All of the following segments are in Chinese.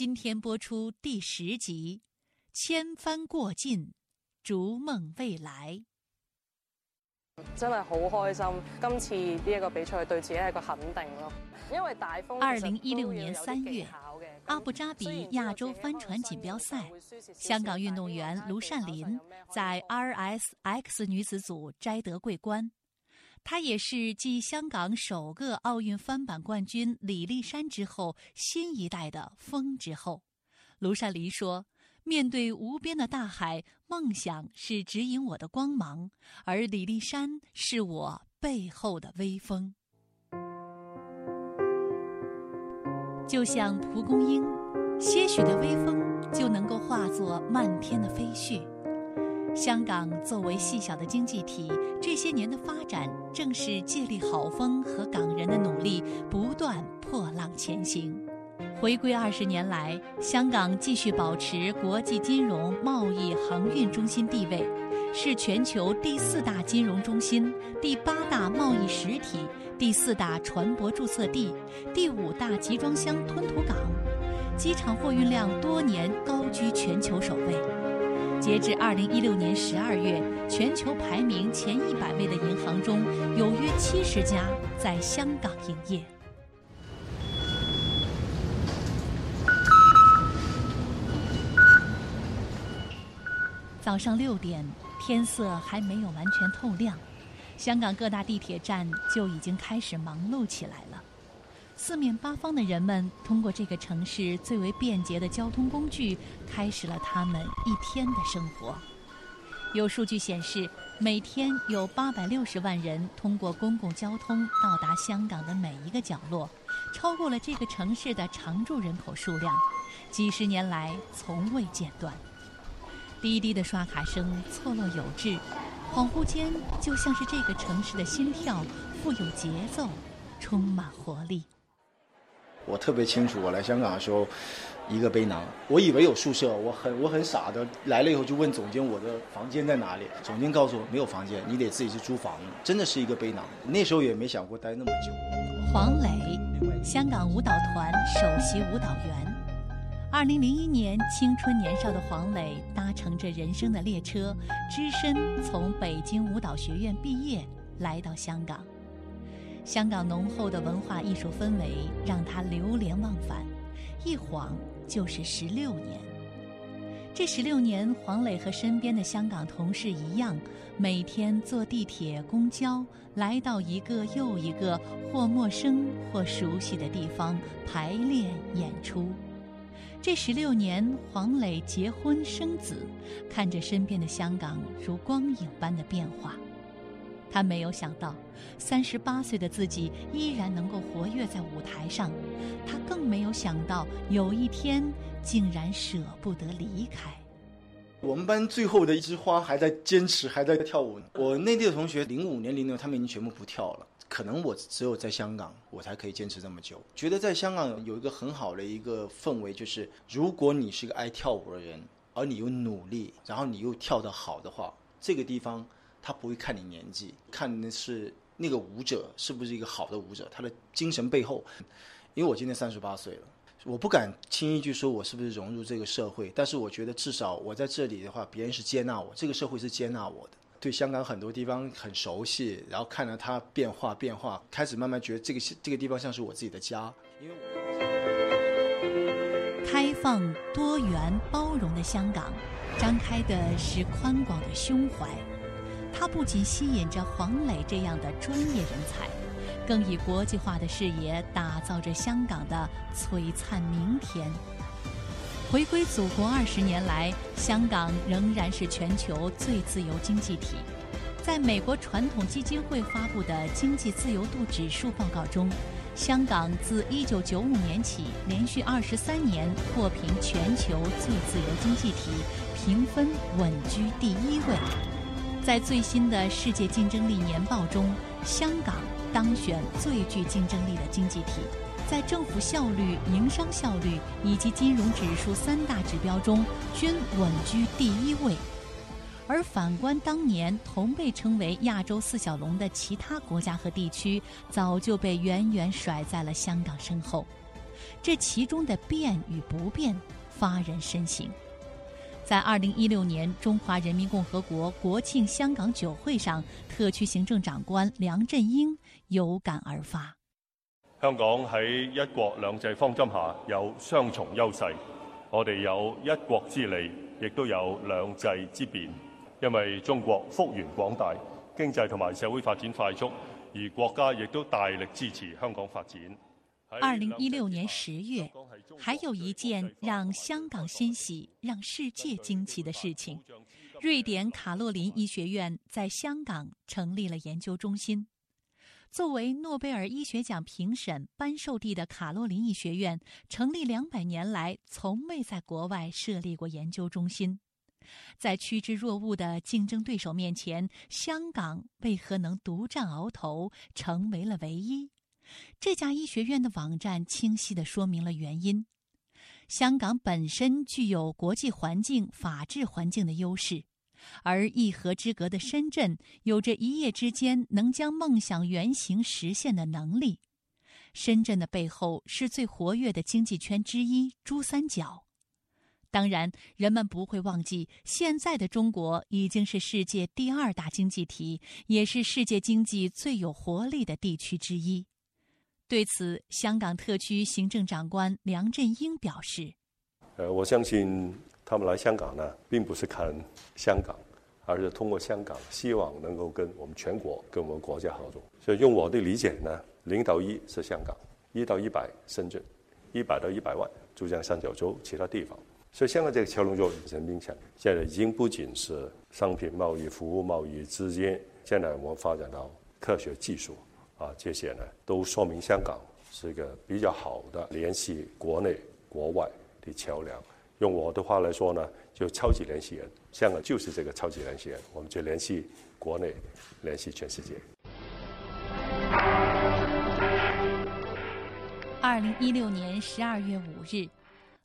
今天播出第十集《千帆过尽，逐梦未来》。真係好開心，今次呢一個比賽對自己係一個肯定咯。因為大風。二零一六年三月，阿布扎比亞洲帆船錦標賽，香港運動員盧善林在 RSX 女子組摘得桂冠。她也是继香港首个奥运翻板冠军李麗珊之后，新一代的风之后”。卢善林说：“面对无边的大海，梦想是指引我的光芒，而李麗珊是我背后的微风。就像蒲公英，些许的微风就能够化作漫天的飞絮。”香港作为细小的经济体，这些年的发展正是借力好风和港人的努力，不断破浪前行。回归二十年来，香港继续保持国际金融、贸易、航运中心地位，是全球第四大金融中心、第八大贸易实体、第四大船舶注册地、第五大集装箱吞吐港，机场货运量多年高居全球首位。截至二零一六年十二月，全球排名前一百位的银行中，有约七十家在香港营业。早上六点，天色还没有完全透亮，香港各大地铁站就已经开始忙碌起来了。四面八方的人们通过这个城市最为便捷的交通工具，开始了他们一天的生活。有数据显示，每天有八百六十万人通过公共交通到达香港的每一个角落，超过了这个城市的常住人口数量，几十年来从未间断。滴滴的刷卡声错落有致，恍惚间就像是这个城市的心跳，富有节奏，充满活力。我特别清楚，我来香港的时候，一个背囊，我以为有宿舍，我很我很傻的来了以后就问总监我的房间在哪里。总监告诉我没有房间，你得自己去租房子，真的是一个背囊。那时候也没想过待那么久。黄磊，香港舞蹈团首席舞蹈员。二零零一年，青春年少的黄磊搭乘着人生的列车，只身从北京舞蹈学院毕业，来到香港。香港浓厚的文化艺术氛围让他流连忘返，一晃就是十六年。这十六年，黄磊和身边的香港同事一样，每天坐地铁、公交，来到一个又一个或陌生或熟悉的地方排练演出。这十六年，黄磊结婚生子，看着身边的香港如光影般的变化。他没有想到，三十八岁的自己依然能够活跃在舞台上。他更没有想到，有一天竟然舍不得离开。我们班最后的一枝花还在坚持，还在跳舞。我内地的同学，零五年、零六，他们已经全部不跳了。可能我只有在香港，我才可以坚持这么久。觉得在香港有一个很好的一个氛围，就是如果你是个爱跳舞的人，而你又努力，然后你又跳得好的话，这个地方。他不会看你年纪，看的是那个舞者是不是一个好的舞者，他的精神背后。因为我今年三十八岁了，我不敢轻易去说我是不是融入这个社会，但是我觉得至少我在这里的话，别人是接纳我，这个社会是接纳我的。对香港很多地方很熟悉，然后看着它变化变化，开始慢慢觉得这个这个地方像是我自己的家。因为我開放、多元、包容的香港，张开的是宽广的胸怀。它不仅吸引着黄磊这样的专业人才，更以国际化的视野打造着香港的璀璨明天。回归祖国二十年来，香港仍然是全球最自由经济体。在美国传统基金会发布的经济自由度指数报告中，香港自一九九五年起连续二十三年获评全球最自由经济体，评分稳居第一位。在最新的世界竞争力年报中，香港当选最具竞争力的经济体，在政府效率、营商效率以及金融指数三大指标中均稳居第一位。而反观当年同被称为亚洲四小龙的其他国家和地区，早就被远远甩在了香港身后。这其中的变与不变发人深省。在二零一六年中华人民共和国国庆香港酒会上，特区行政长官梁振英有感而发：香港喺一国两制方针下有双重优势，我哋有一国之利，亦都有两制之便。因为中国幅员广大，经济同埋社会发展快速，而国家亦都大力支持香港发展。二零一六年十月，还有一件让香港欣喜、让世界惊奇的事情：瑞典卡洛琳医学院在香港成立了研究中心。作为诺贝尔医学奖评审颁授地的卡洛琳医学院，成立两百年来从未在国外设立过研究中心。在趋之若鹜的竞争对手面前，香港为何能独占鳌头，成为了唯一？这家医学院的网站清晰地说明了原因：香港本身具有国际环境、法治环境的优势，而一河之隔的深圳有着一夜之间能将梦想原型实现的能力。深圳的背后是最活跃的经济圈之一——珠三角。当然，人们不会忘记，现在的中国已经是世界第二大经济体，也是世界经济最有活力的地区之一。对此，香港特区行政长官梁振英表示：“呃，我相信他们来香港呢，并不是看香港，而是通过香港，希望能够跟我们全国、跟我们国家合作。所以用我的理解呢，零到一是香港，一到一百深圳，一百到一百万珠江三角洲其他地方。”所以香港這個橋樑就很明顯，現在已经不仅是商品贸易、服务贸易之间，现在我们发展到科学技术，啊，这些呢都说明香港是一个比较好的联系国内、国外的桥梁。用我的话来说呢，就超级联系人。香港就是这个超级联系人，我们就联系国内，联系全世界。二零一六年十二月五日。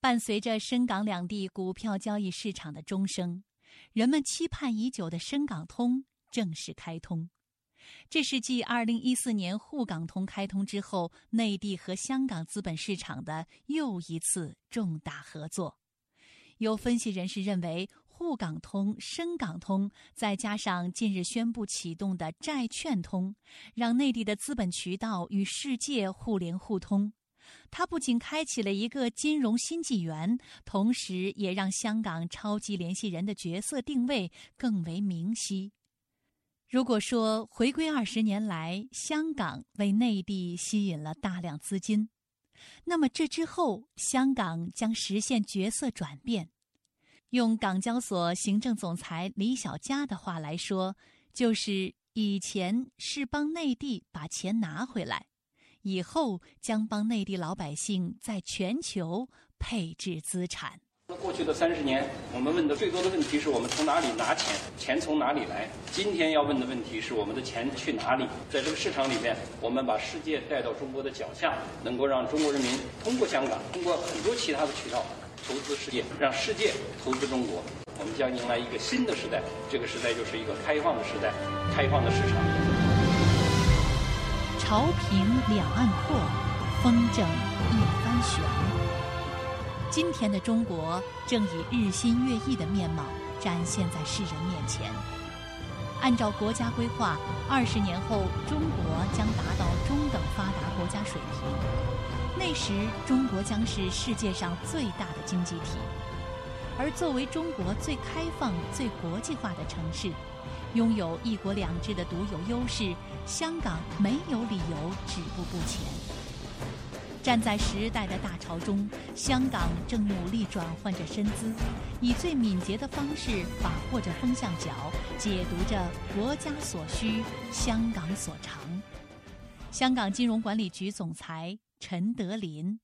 伴随着深港两地股票交易市场的钟声，人们期盼已久的深港通正式开通。这是继二零一四年沪港通开通之后，内地和香港资本市场的又一次重大合作。有分析人士认为，沪港通、深港通，再加上近日宣布启动的债券通，让内地的资本渠道与世界互联互通。它不仅开启了一个金融新纪元，同时也让香港超级联系人的角色定位更为明晰。如果说回归二十年来，香港为内地吸引了大量资金，那么这之后，香港将实现角色转变。用港交所行政总裁李小加的话来说，就是以前是帮内地把钱拿回来。以后将帮内地老百姓在全球配置资产。过去的三十年，我们问的最多的问题是我们从哪里拿钱，钱从哪里来？今天要问的问题是我们的钱去哪里？在这个市场里面，我们把世界带到中国的脚下，能够让中国人民通过香港，通过很多其他的渠道投资世界，让世界投资中国。我们将迎来一个新的时代，这个时代就是一个开放的时代，开放的市场。潮平两岸阔，风正一帆悬。今天的中国正以日新月异的面貌展现在世人面前。按照国家规划，二十年后中国将达到中等发达国家水平。那时，中国将是世界上最大的经济体。而作为中国最开放、最国际化的城市。拥有一国两制的独有优势，香港没有理由止步不前。站在时代的大潮中，香港正努力转换着身姿，以最敏捷的方式把握着风向角，解读着国家所需，香港所长。香港金融管理局总裁陈德林：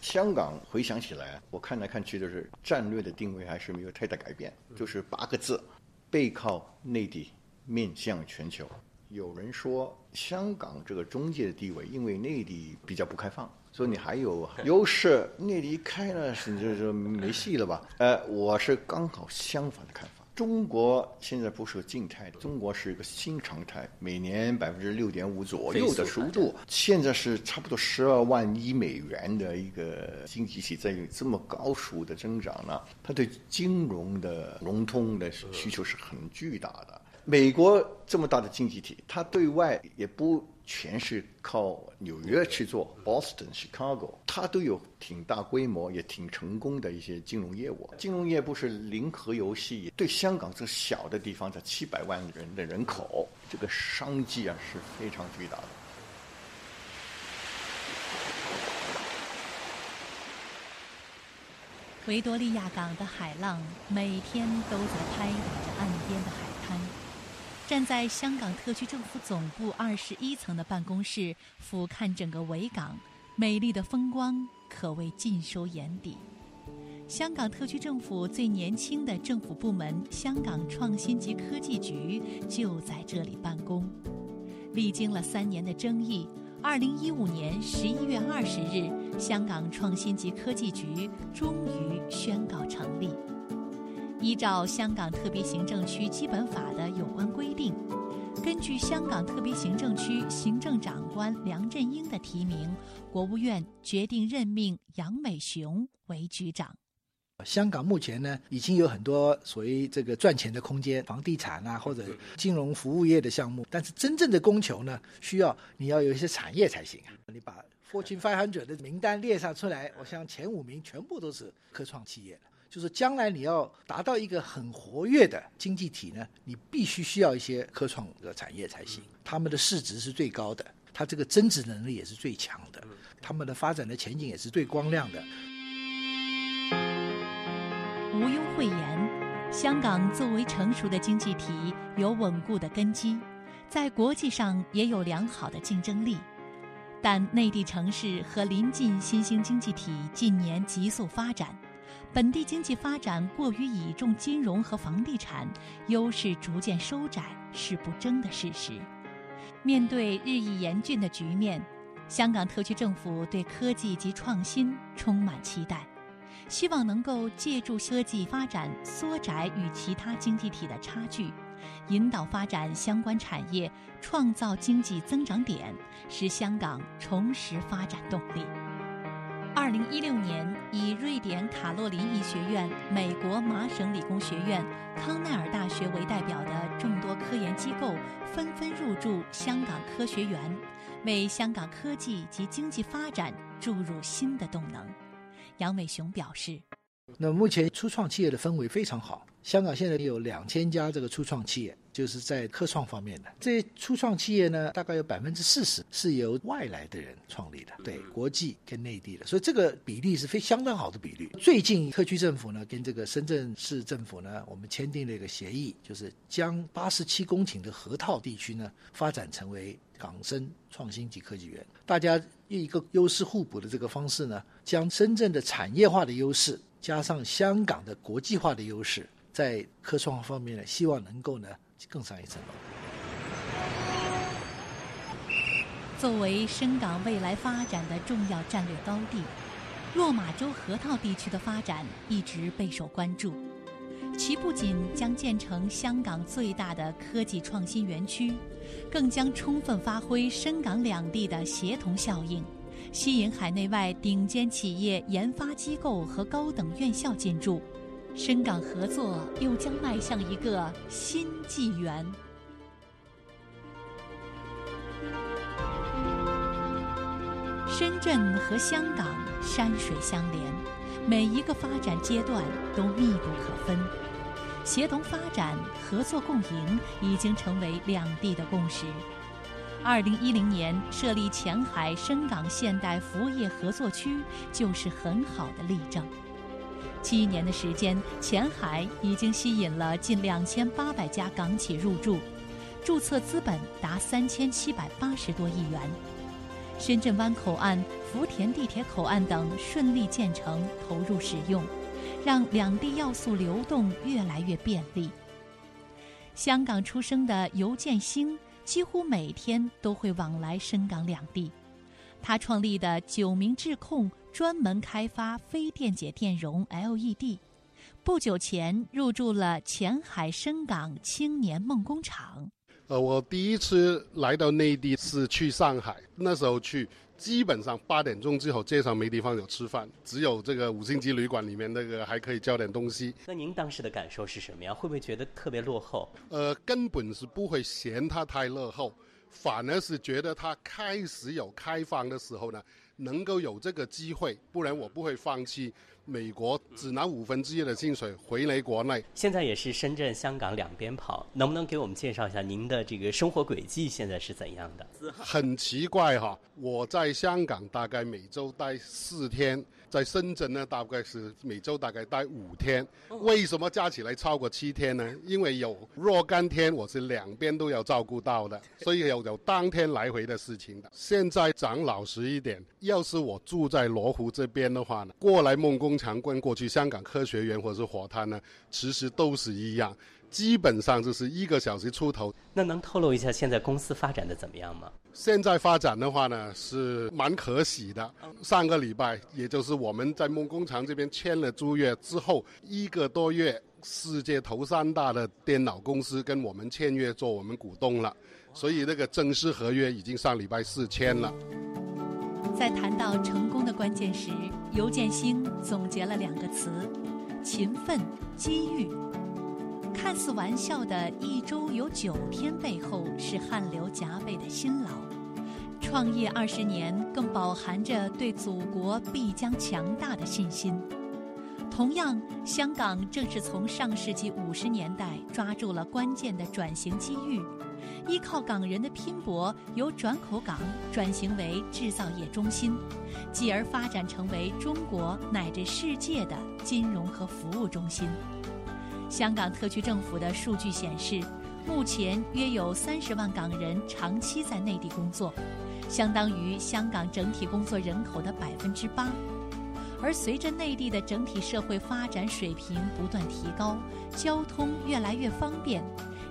香港回想起来，我看来看去都是战略的定位还是没有太大改变，就是八个字。背靠内地，面向全球。有人说香港这个中介的地位，因为内地比较不开放，所以你还有 優勢。內地一開了，是就是没戏了吧？呃，我是刚好相反的看法。中国现在不是静态的，中国是一个新常态，每年百分之六点五左右的速度，现在是差不多十二万亿美元的一个经济体，在这么高速的增长呢，它对金融的融通的需求是很巨大的。美国这么大的经济体，它对外也不。全是靠纽约去做，Boston、Chicago，它都有挺大规模也挺成功的一些金融业务。金融业不是零和游戏，对香港这小的地方，这七百万人的人口，这个商机啊是非常巨大的。维多利亚港的海浪每天都在拍打着岸边的海滩。站在香港特区政府总部二十一层的办公室，俯瞰整个维港，美丽的风光可谓尽收眼底。香港特区政府最年轻的政府部门——香港创新及科技局就在这里办公。历经了三年的争议，二零一五年十一月二十日，香港创新及科技局终于宣告成立。依照香港特别行政区基本法的有关规定，根据香港特别行政区行政长官梁振英的提名，国务院决定任命杨美雄为局长。香港目前呢，已经有很多所谓这个赚钱的空间，房地产啊或者金融服务业的项目，但是真正的供求呢，需要你要有一些产业才行啊。你把 Fortune 500的名单列上出来，我想前五名全部都是科创企业就是将来你要达到一个很活跃的经济体呢，你必须需要一些科创的产业才行。他们的市值是最高的，它这个增值能力也是最强的，他们的发展的前景也是最光亮的。毋庸讳言，香港作为成熟的经济体，有稳固的根基，在国际上也有良好的竞争力。但内地城市和临近新兴经济体近年急速发展。本地经济发展过于倚重金融和房地产，优势逐渐收窄是不争的事实。面对日益严峻的局面，香港特区政府对科技及创新充满期待，希望能够借助科技发展缩窄与其他经济体的差距，引导发展相关产业，创造经济增长点，使香港重拾发展动力。二零一六年，以瑞典卡洛琳医学院、美国麻省理工学院、康奈尔大学为代表的众多科研机构纷纷入驻香港科学园，为香港科技及经济发展注入新的动能。杨伟雄表示。那目前初创企业的氛围非常好，香港现在有两千家这个初创企业，就是在科创方面的这些初创企业呢，大概有百分之四十是由外来的人创立的，对国际跟内地的，所以这个比例是非相当好的比率。最近特区政府呢跟这个深圳市政府呢，我们签订了一个协议，就是将八十七公顷的河套地区呢发展成为港深创新及科技园，大家用一个优势互补的这个方式呢，将深圳的产业化的优势。加上香港的国际化的优势，在科创方面呢，希望能够呢更上一层楼。作为深港未来发展的重要战略高地，落马洲河套地区的发展一直备受关注。其不仅将建成香港最大的科技创新园区，更将充分发挥深港两地的协同效应。吸引海内外顶尖企业、研发机构和高等院校进驻，深港合作又将迈向一个新纪元。深圳和香港山水相连，每一个发展阶段都密不可分，协同发展、合作共赢已经成为两地的共识。二零一零年设立前海深港现代服务业合作区，就是很好的例证。七年的时间，前海已经吸引了近两千八百家港企入驻，注册资本达三千七百八十多亿元。深圳湾口岸、福田地铁口岸等顺利建成投入使用，让两地要素流动越来越便利。香港出生的尤建兴。几乎每天都会往来深港两地。他创立的九明智控专门开发非电解电容 LED，不久前入驻了前海深港青年梦工厂。呃，我第一次来到内地是去上海，那时候去，基本上八点钟之后街上没地方有吃饭，只有这个五星级旅馆里面那个还可以叫点东西。那您当时的感受是什么样？会不会觉得特别落后？呃，根本是不会嫌它太落后，反而是觉得它开始有开放的时候呢，能够有这个机会，不然我不会放弃。美国只拿五分之一的薪水回来国内，现在也是深圳、香港两边跑，能不能给我们介绍一下您的这个生活轨迹现在是怎样的？很奇怪哈，我在香港大概每周待四天。在深圳呢，大概是每周大概待五天。为什么加起来超过七天呢？因为有若干天我是两边都要照顾到的，所以有有当天来回的事情的。现在讲老实一点，要是我住在罗湖这边的话呢，过来梦工厂跟过去香港科学园或者是火炭呢，其实都是一样。基本上就是一个小时出头。那能透露一下现在公司发展的怎么样吗？现在发展的话呢，是蛮可喜的。上个礼拜，也就是我们在梦工厂这边签了租约之后一个多月，世界头三大的电脑公司跟我们签约做我们股东了，所以那个正式合约已经上礼拜四签了。在谈到成功的关键时，尤建兴总结了两个词：勤奋、机遇。看似玩笑的一周有九天背后，是汗流浃背的辛劳。创业二十年，更饱含着对祖国必将强大的信心。同样，香港正是从上世纪五十年代抓住了关键的转型机遇，依靠港人的拼搏，由转口港转型为制造业中心，继而发展成为中国乃至世界的金融和服务中心。香港特区政府的数据显示，目前约有三十万港人长期在内地工作，相当于香港整体工作人口的百分之八。而随着内地的整体社会发展水平不断提高，交通越来越方便，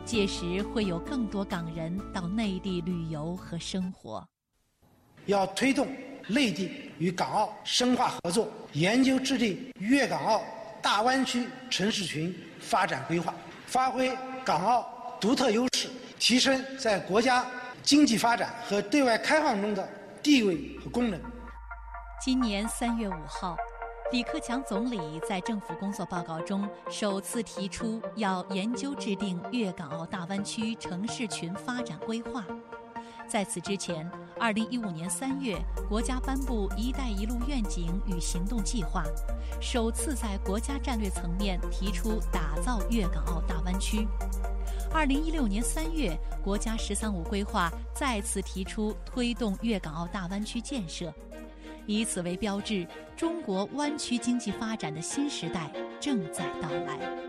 届时会有更多港人到内地旅游和生活。要推动内地与港澳深化合作，研究制定粤港澳大湾区城市群。发展规划，发挥港澳独特优势，提升在国家经济发展和对外开放中的地位和功能。今年三月五号，李克强总理在政府工作报告中首次提出要研究制定粤港澳大湾区城市群发展规划。在此之前，二零一五年三月，国家颁布“一带一路”愿景与行动计划，首次在国家战略层面提出打造粤港澳大湾区。二零一六年三月，国家“十三五”规划再次提出推动粤港澳大湾区建设，以此为标志，中国湾区经济发展的新时代正在到来。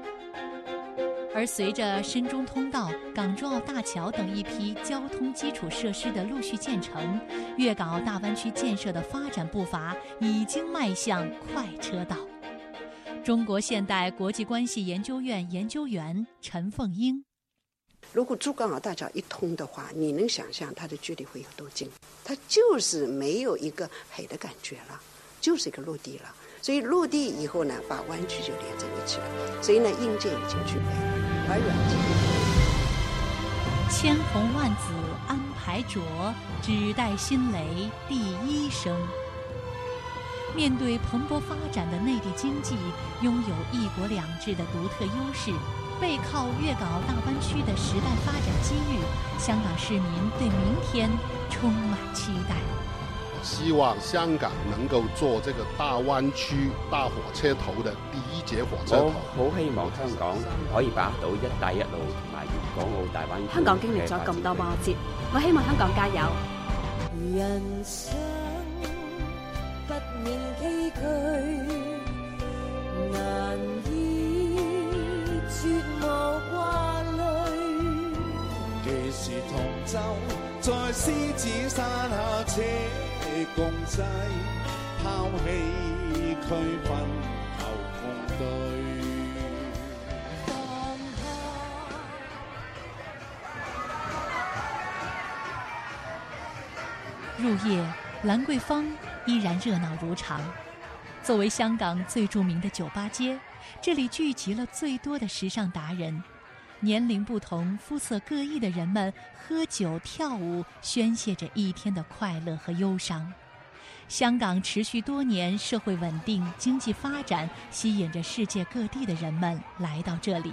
而随着深中通道、港珠澳大桥等一批交通基础设施的陆续建成，粤港澳大湾区建设的发展步伐已经迈向快车道。中国现代国际关系研究院研究员陈凤英：如果珠港澳大桥一通的话，你能想象它的距离会有多近？它就是没有一个海的感觉了，就是一个陆地了。所以落地以后呢，把湾区就连在一起了。所以呢，硬件已经具备，而软件。千红万紫安排着，只待新雷第一声。面对蓬勃发展的内地经济，拥有一国两制的独特优势，背靠粤港澳大湾区的时代发展机遇，香港市民对明天充满期待。希望香港能够做这个大湾区大火车头的第一节火车头。好希望香港可以把握到一带一路同埋粤港澳大湾区。香港经历咗咁多波折，我希望香港加油。人生不免崎岖，难以绝无挂泪。几时同舟在狮子山下车？共济，抛弃区分后共对。入夜，兰桂坊依然热闹如常。作为香港最著名的酒吧街，这里聚集了最多的时尚达人。年龄不同、肤色各异的人们喝酒跳舞，宣泄着一天的快乐和忧伤。香港持续多年社会稳定、经济发展，吸引着世界各地的人们来到这里。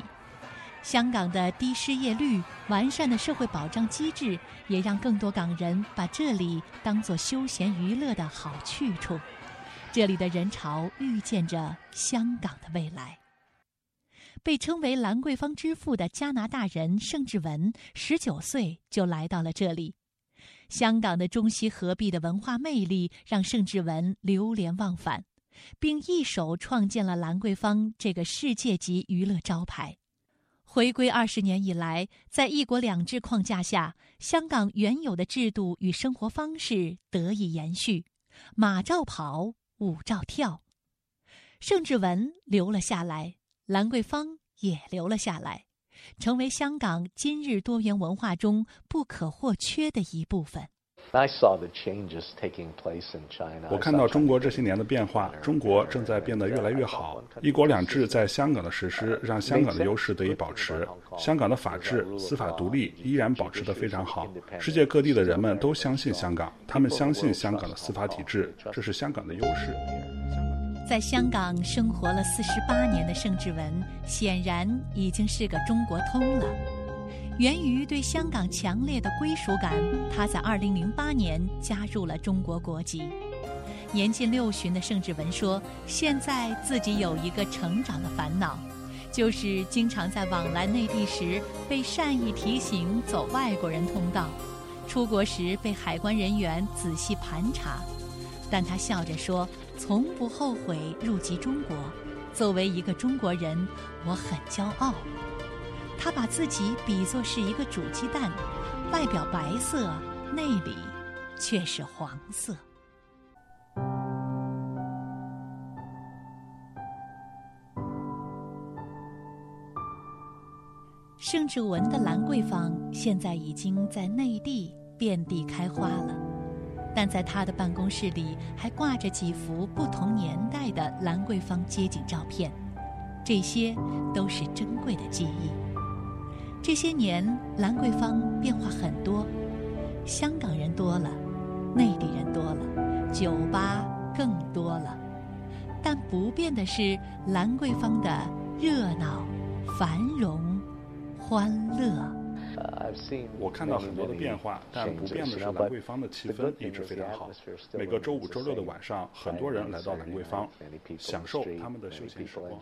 香港的低失业率、完善的社会保障机制，也让更多港人把这里当作休闲娱乐的好去处。这里的人潮预见着香港的未来。被称为兰桂坊之父的加拿大人盛志文，十九岁就来到了这里。香港的中西合璧的文化魅力让盛志文流连忘返，并一手创建了兰桂坊这个世界级娱乐招牌。回归二十年以来，在“一国两制”框架下，香港原有的制度与生活方式得以延续，马照跑，舞照跳。盛志文留了下来。兰桂坊也留了下来，成为香港今日多元文化中不可或缺的一部分。我看到中国这些年的变化，中国正在变得越来越好。一国两制在香港的实施，让香港的优势得以保持。香港的法治、司法独立依然保持得非常好。世界各地的人们都相信香港，他们相信香港的司法体制，这是香港的优势。在香港生活了四十八年的盛志文，显然已经是个中国通了。源于对香港强烈的归属感，他在二零零八年加入了中国国籍。年近六旬的盛志文说：“现在自己有一个成长的烦恼，就是经常在往来内地时被善意提醒走外国人通道，出国时被海关人员仔细盘查。”但他笑着说：“从不后悔入籍中国。作为一个中国人，我很骄傲。”他把自己比作是一个煮鸡蛋，外表白色，内里却是黄色。盛志文的兰桂坊现在已经在内地遍地开花了。但在他的办公室里，还挂着几幅不同年代的兰桂坊街景照片，这些都是珍贵的记忆。这些年，兰桂坊变化很多，香港人多了，内地人多了，酒吧更多了，但不变的是兰桂坊的热闹、繁荣、欢乐。我看到很多的变化，但不变的是兰桂坊的气氛一直非常好。每个周五、周六的晚上，很多人来到兰桂坊，享受他们的休闲时光。